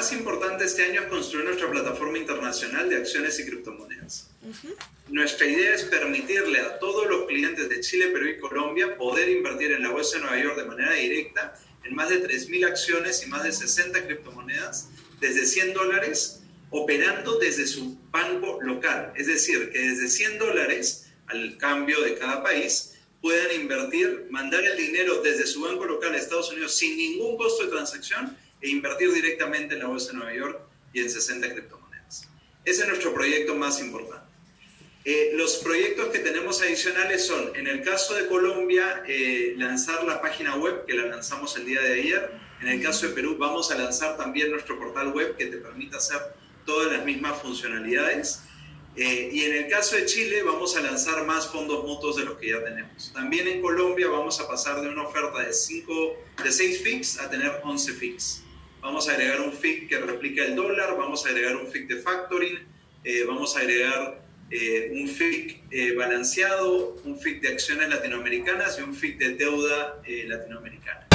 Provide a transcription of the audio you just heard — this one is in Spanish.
más importante este año es construir nuestra plataforma internacional de acciones y criptomonedas. Nuestra idea es permitirle a todos los clientes de Chile, Perú y Colombia poder invertir en la Bolsa de Nueva York de manera directa en más de 3.000 acciones y más de 60 criptomonedas desde 100 dólares operando desde su banco local. Es decir, que desde 100 dólares al cambio de cada país puedan invertir, mandar el dinero desde su banco local a Estados Unidos sin ningún costo de transacción e invertir directamente en la Bolsa de Nueva York y en 60 criptomonedas. Ese es nuestro proyecto más importante. Eh, los proyectos que tenemos adicionales son, en el caso de Colombia, eh, lanzar la página web, que la lanzamos el día de ayer. En el caso de Perú, vamos a lanzar también nuestro portal web que te permite hacer todas las mismas funcionalidades. Eh, y en el caso de Chile, vamos a lanzar más fondos mutuos de los que ya tenemos. También en Colombia vamos a pasar de una oferta de, cinco, de 6 FIX a tener 11 FIX. Vamos a agregar un FIC que replica el dólar, vamos a agregar un FIC de factoring, vamos a agregar eh, un FIC eh, balanceado, un FIC de acciones latinoamericanas y un FIC de deuda eh, latinoamericana.